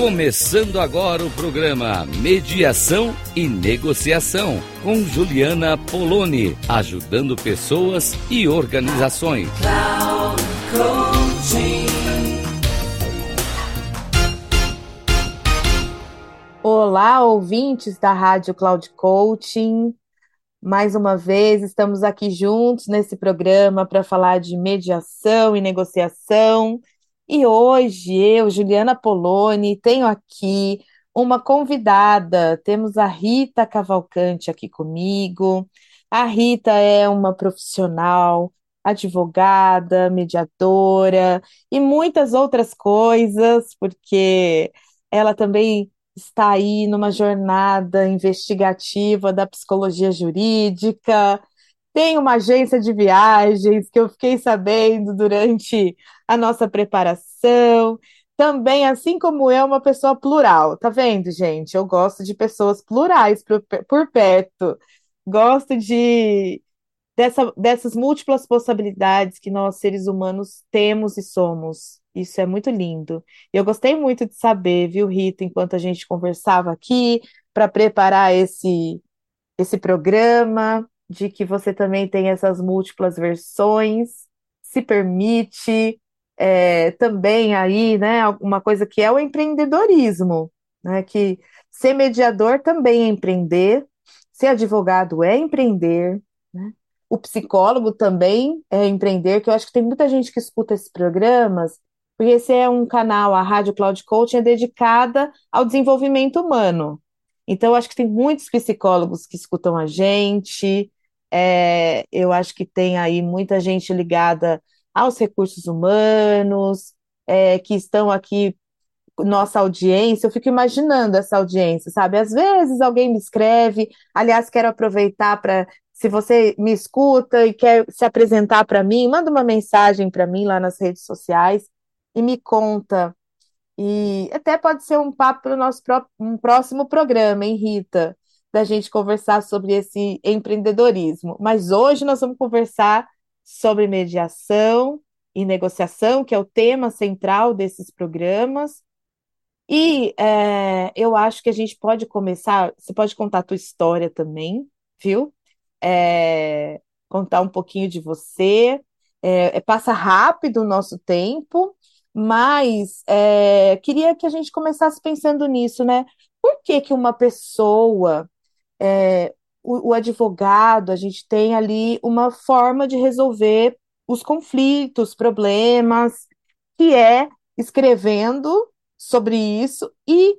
Começando agora o programa Mediação e Negociação com Juliana Poloni, ajudando pessoas e organizações. Olá, ouvintes da Rádio Cloud Coaching. Mais uma vez, estamos aqui juntos nesse programa para falar de mediação e negociação. E hoje eu, Juliana Poloni, tenho aqui uma convidada. Temos a Rita Cavalcante aqui comigo. A Rita é uma profissional, advogada, mediadora e muitas outras coisas, porque ela também está aí numa jornada investigativa da psicologia jurídica tem uma agência de viagens que eu fiquei sabendo durante a nossa preparação. Também, assim como eu, uma pessoa plural. Tá vendo, gente? Eu gosto de pessoas plurais por, por perto. Gosto de dessa, dessas múltiplas possibilidades que nós, seres humanos, temos e somos. Isso é muito lindo. E eu gostei muito de saber, viu, Rita, enquanto a gente conversava aqui para preparar esse, esse programa de que você também tem essas múltiplas versões, se permite é, também aí, né, uma coisa que é o empreendedorismo, né, que ser mediador também é empreender, ser advogado é empreender, né, o psicólogo também é empreender, que eu acho que tem muita gente que escuta esses programas, porque esse é um canal, a Rádio Cloud Coaching é dedicada ao desenvolvimento humano. Então, eu acho que tem muitos psicólogos que escutam a gente, é, eu acho que tem aí muita gente ligada aos recursos humanos, é, que estão aqui, nossa audiência. Eu fico imaginando essa audiência, sabe? Às vezes alguém me escreve, aliás, quero aproveitar para. Se você me escuta e quer se apresentar para mim, manda uma mensagem para mim lá nas redes sociais e me conta. E até pode ser um papo para o nosso um próximo programa, hein, Rita? Da gente conversar sobre esse empreendedorismo. Mas hoje nós vamos conversar sobre mediação e negociação, que é o tema central desses programas. E é, eu acho que a gente pode começar. Você pode contar a tua história também, viu? É, contar um pouquinho de você. É, é passa rápido o nosso tempo, mas é, queria que a gente começasse pensando nisso, né? Por que que uma pessoa é, o, o advogado, a gente tem ali uma forma de resolver os conflitos, problemas, que é escrevendo sobre isso e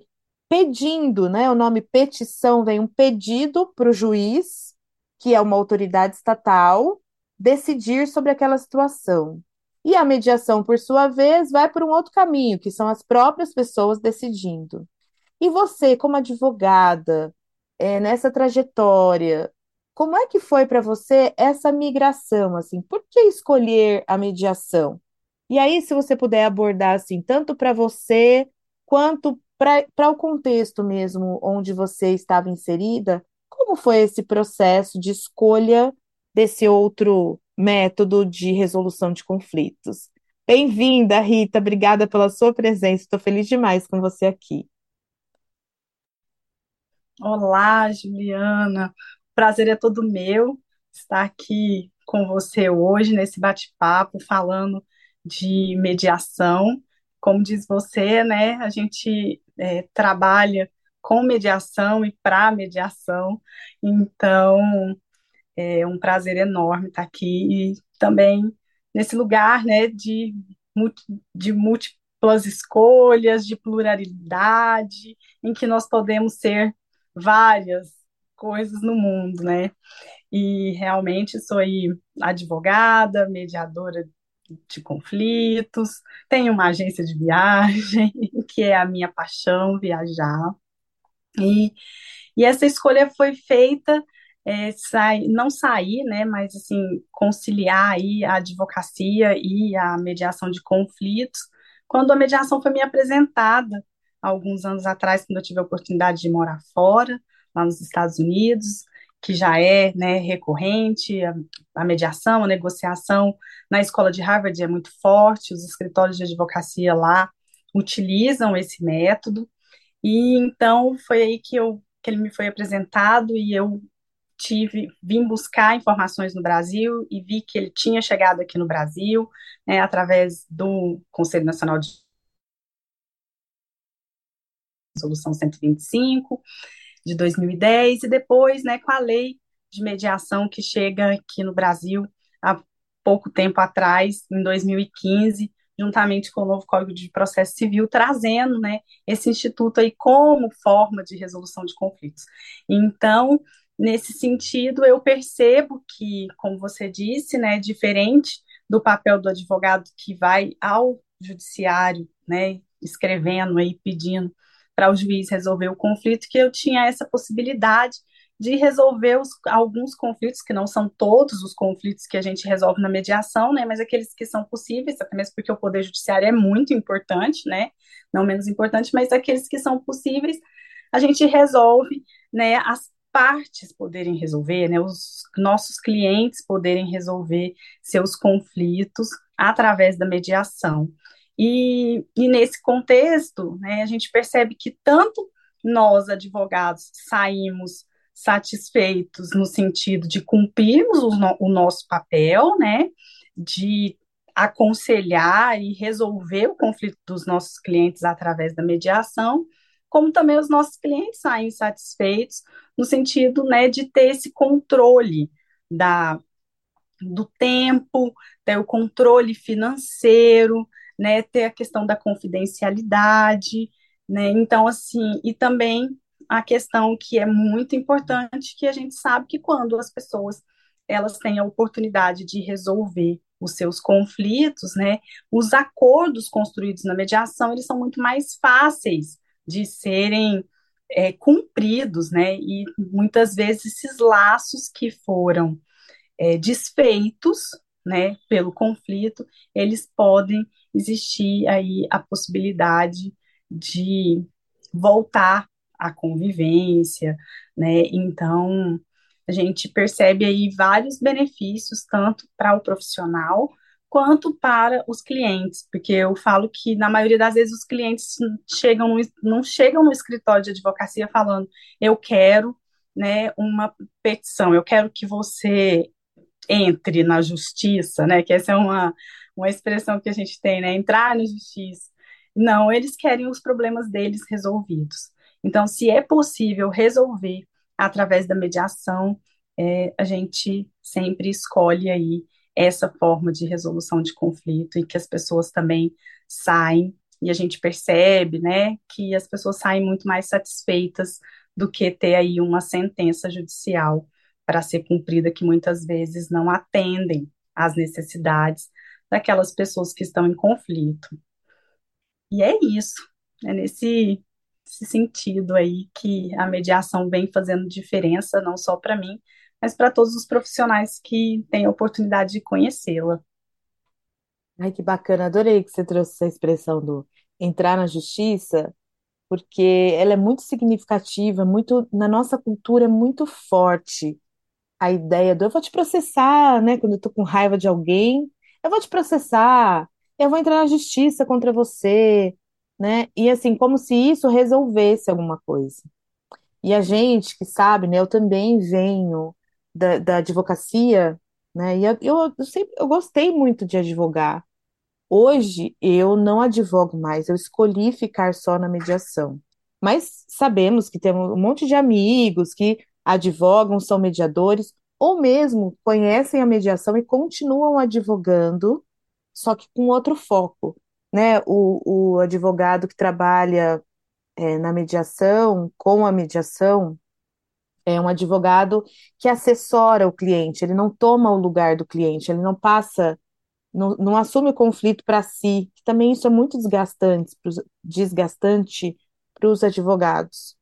pedindo, né? O nome petição vem um pedido para o juiz, que é uma autoridade estatal, decidir sobre aquela situação. E a mediação, por sua vez, vai por um outro caminho, que são as próprias pessoas decidindo. E você, como advogada, é, nessa trajetória, como é que foi para você essa migração, assim? Por que escolher a mediação? E aí, se você puder abordar assim, tanto para você quanto para o contexto mesmo onde você estava inserida, como foi esse processo de escolha desse outro método de resolução de conflitos? Bem-vinda, Rita, obrigada pela sua presença, estou feliz demais com você aqui. Olá, Juliana. O prazer é todo meu estar aqui com você hoje nesse bate-papo falando de mediação. Como diz você, né? A gente é, trabalha com mediação e para mediação. Então, é um prazer enorme estar aqui e também nesse lugar, né, de, de múltiplas escolhas, de pluralidade, em que nós podemos ser várias coisas no mundo, né? E realmente sou aí advogada, mediadora de conflitos, tenho uma agência de viagem, que é a minha paixão, viajar. E, e essa escolha foi feita, é, sai, não sair, né, mas assim, conciliar aí a advocacia e a mediação de conflitos, quando a mediação foi me apresentada alguns anos atrás, quando eu tive a oportunidade de morar fora, lá nos Estados Unidos, que já é né, recorrente, a, a, mediação, a negociação na escola de Harvard é muito forte, os escritórios de advocacia lá utilizam esse método. E então foi aí que, eu, que ele me foi apresentado e eu tive, vim buscar informações no Brasil e vi que ele tinha chegado aqui no Brasil, né, através do Conselho Nacional de Resolução 125 de 2010 e depois, né, com a lei de mediação que chega aqui no Brasil há pouco tempo atrás, em 2015, juntamente com o novo Código de Processo Civil, trazendo né, esse instituto aí como forma de resolução de conflitos. Então, nesse sentido, eu percebo que, como você disse, né, diferente do papel do advogado que vai ao judiciário, né, escrevendo aí, pedindo para o juiz resolver o conflito, que eu tinha essa possibilidade de resolver os, alguns conflitos, que não são todos os conflitos que a gente resolve na mediação, né, mas aqueles que são possíveis, até mesmo porque o Poder Judiciário é muito importante, né, não menos importante, mas aqueles que são possíveis, a gente resolve, né, as partes poderem resolver, né, os nossos clientes poderem resolver seus conflitos através da mediação. E, e nesse contexto, né, a gente percebe que tanto nós, advogados, saímos satisfeitos no sentido de cumprirmos o, no, o nosso papel, né, de aconselhar e resolver o conflito dos nossos clientes através da mediação, como também os nossos clientes saem satisfeitos no sentido, né, de ter esse controle da do tempo, ter o controle financeiro, né, ter a questão da confidencialidade, né, então assim, e também a questão que é muito importante, que a gente sabe que quando as pessoas elas têm a oportunidade de resolver os seus conflitos, né, os acordos construídos na mediação, eles são muito mais fáceis de serem é, cumpridos, né, e muitas vezes esses laços que foram é, desfeitos, né, pelo conflito, eles podem existir aí a possibilidade de voltar a convivência, né? Então, a gente percebe aí vários benefícios, tanto para o profissional quanto para os clientes, porque eu falo que na maioria das vezes os clientes chegam no, não chegam no escritório de advocacia falando eu quero né, uma petição, eu quero que você entre na justiça, né? Que essa é uma, uma expressão que a gente tem, né? Entrar na justiça. Não, eles querem os problemas deles resolvidos. Então, se é possível resolver através da mediação, é, a gente sempre escolhe aí essa forma de resolução de conflito e que as pessoas também saem e a gente percebe, né, que as pessoas saem muito mais satisfeitas do que ter aí uma sentença judicial para ser cumprida que muitas vezes não atendem às necessidades daquelas pessoas que estão em conflito. E é isso, é nesse esse sentido aí que a mediação vem fazendo diferença, não só para mim, mas para todos os profissionais que têm a oportunidade de conhecê-la. Ai, que bacana, adorei que você trouxe essa expressão do entrar na justiça, porque ela é muito significativa, muito na nossa cultura é muito forte a ideia do eu vou te processar, né? Quando eu tô com raiva de alguém, eu vou te processar, eu vou entrar na justiça contra você, né? E assim, como se isso resolvesse alguma coisa. E a gente que sabe, né? Eu também venho da, da advocacia, né? E eu, eu, sempre eu gostei muito de advogar. Hoje eu não advogo mais, eu escolhi ficar só na mediação. Mas sabemos que temos um monte de amigos que advogam, são mediadores, ou mesmo conhecem a mediação e continuam advogando, só que com outro foco né, o, o advogado que trabalha é, na mediação, com a mediação, é um advogado que assessora o cliente, ele não toma o lugar do cliente, ele não passa, não, não assume o conflito para si, que também isso é muito desgastante, desgastante para os advogados,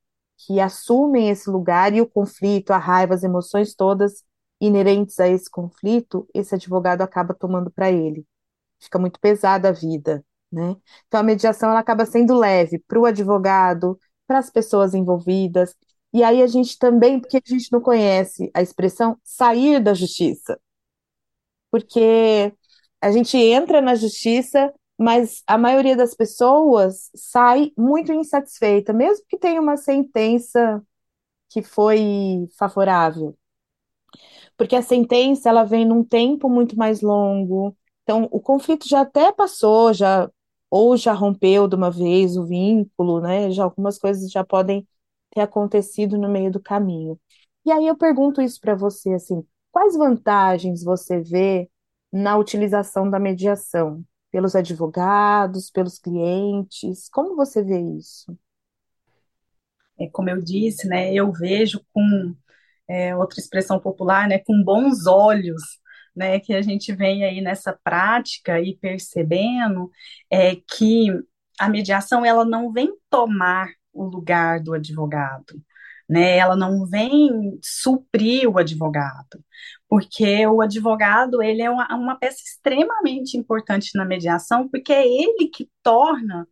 que assumem esse lugar e o conflito, a raiva, as emoções todas inerentes a esse conflito, esse advogado acaba tomando para ele. Fica muito pesada a vida né? Então a mediação ela acaba sendo leve para o advogado, para as pessoas envolvidas. E aí a gente também, porque a gente não conhece a expressão sair da justiça. Porque a gente entra na justiça mas a maioria das pessoas sai muito insatisfeita, mesmo que tenha uma sentença que foi favorável. Porque a sentença ela vem num tempo muito mais longo. Então, o conflito já até passou, já ou já rompeu de uma vez o vínculo, né? Já algumas coisas já podem ter acontecido no meio do caminho. E aí eu pergunto isso para você assim, quais vantagens você vê na utilização da mediação pelos advogados, pelos clientes? Como você vê isso? É, como eu disse, né, eu vejo com é, outra expressão popular, né, com bons olhos, né, que a gente vem aí nessa prática e percebendo é que a mediação ela não vem tomar o lugar do advogado, né? Ela não vem suprir o advogado, porque o advogado ele é uma, uma peça extremamente importante na mediação, porque é ele que torna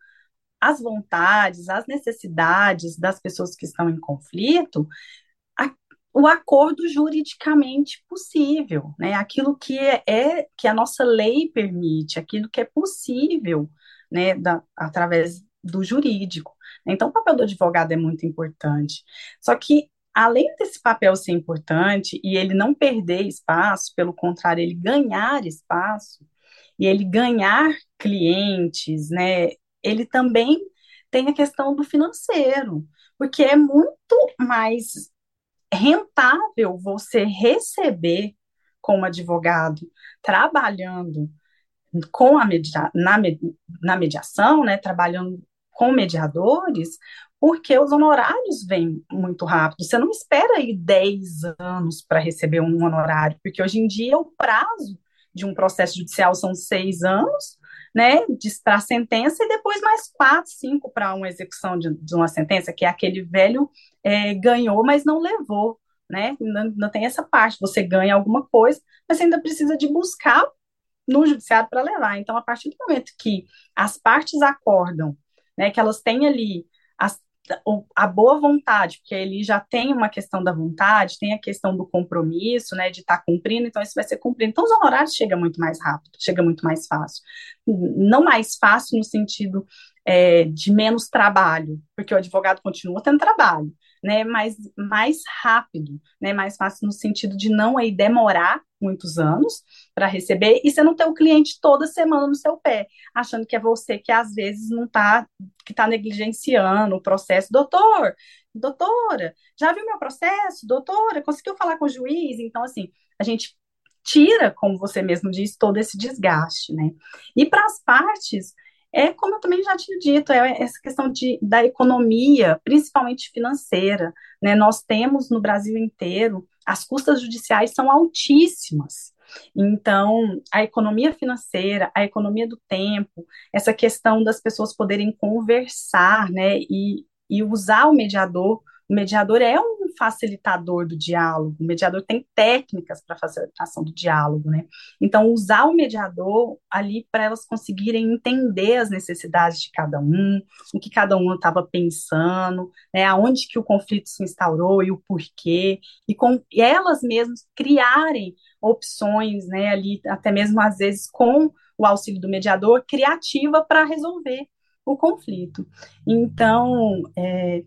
as vontades, as necessidades das pessoas que estão em conflito, o acordo juridicamente possível, né? Aquilo que é, é, que a nossa lei permite, aquilo que é possível, né, da, através do jurídico. Então, o papel do advogado é muito importante. Só que além desse papel ser importante e ele não perder espaço, pelo contrário, ele ganhar espaço e ele ganhar clientes, né? ele também tem a questão do financeiro, porque é muito mais rentável você receber como advogado trabalhando com a media, na, na mediação, né, trabalhando com mediadores, porque os honorários vêm muito rápido. Você não espera aí 10 anos para receber um honorário, porque hoje em dia o prazo de um processo judicial são seis anos, né, para a sentença e depois mais quatro, cinco para uma execução de, de, uma sentença, que é aquele velho é, ganhou, mas não levou, né? Não, não tem essa parte. Você ganha alguma coisa, mas você ainda precisa de buscar no judiciário para levar. Então, a partir do momento que as partes acordam, né, que elas têm ali as a boa vontade, porque ele já tem uma questão da vontade, tem a questão do compromisso, né, de estar tá cumprindo, então isso vai ser cumprido. Então os honorários chegam muito mais rápido, chega muito mais fácil. Não mais fácil no sentido é, de menos trabalho, porque o advogado continua tendo trabalho, né, mas mais rápido, né, mais fácil no sentido de não aí demorar muitos anos para receber e você não ter o cliente toda semana no seu pé, achando que é você que às vezes não está que está negligenciando o processo. Doutor, doutora, já viu meu processo? Doutora, conseguiu falar com o juiz? Então, assim, a gente tira, como você mesmo disse, todo esse desgaste, né? E para as partes, é como eu também já tinha dito, é essa questão de, da economia, principalmente financeira, né? Nós temos no Brasil inteiro, as custas judiciais são altíssimas. Então, a economia financeira, a economia do tempo, essa questão das pessoas poderem conversar, né, e, e usar o mediador. O mediador é um facilitador do diálogo, o mediador tem técnicas para facilitação do diálogo, né? Então, usar o mediador ali para elas conseguirem entender as necessidades de cada um, o que cada um estava pensando, né? Aonde que o conflito se instaurou e o porquê, e com e elas mesmas criarem opções, né, ali, até mesmo às vezes com o auxílio do mediador, criativa para resolver o conflito. Então, é,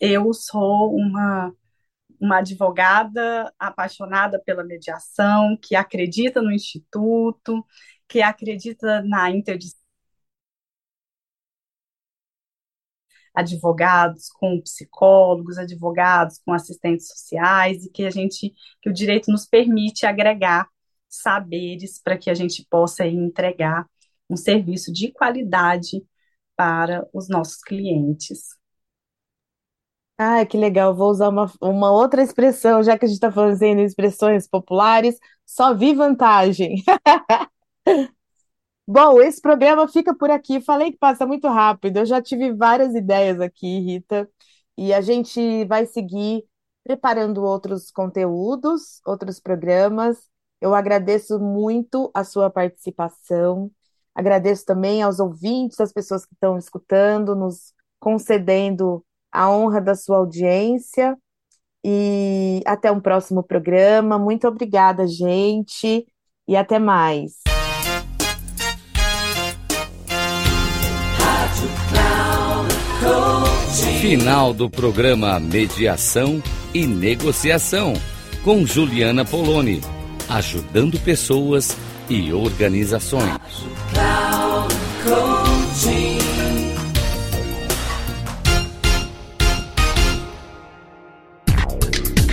eu sou uma, uma advogada apaixonada pela mediação, que acredita no instituto, que acredita na interdisciplinaridade advogados com psicólogos, advogados com assistentes sociais e que a gente que o direito nos permite agregar saberes para que a gente possa entregar um serviço de qualidade para os nossos clientes. Ah, que legal. Vou usar uma, uma outra expressão, já que a gente está fazendo expressões populares, só vi vantagem. Bom, esse programa fica por aqui. Falei que passa muito rápido. Eu já tive várias ideias aqui, Rita, e a gente vai seguir preparando outros conteúdos, outros programas. Eu agradeço muito a sua participação. Agradeço também aos ouvintes, às pessoas que estão escutando, nos concedendo a honra da sua audiência e até um próximo programa. Muito obrigada, gente, e até mais. Final do programa Mediação e Negociação com Juliana Poloni, ajudando pessoas e organizações.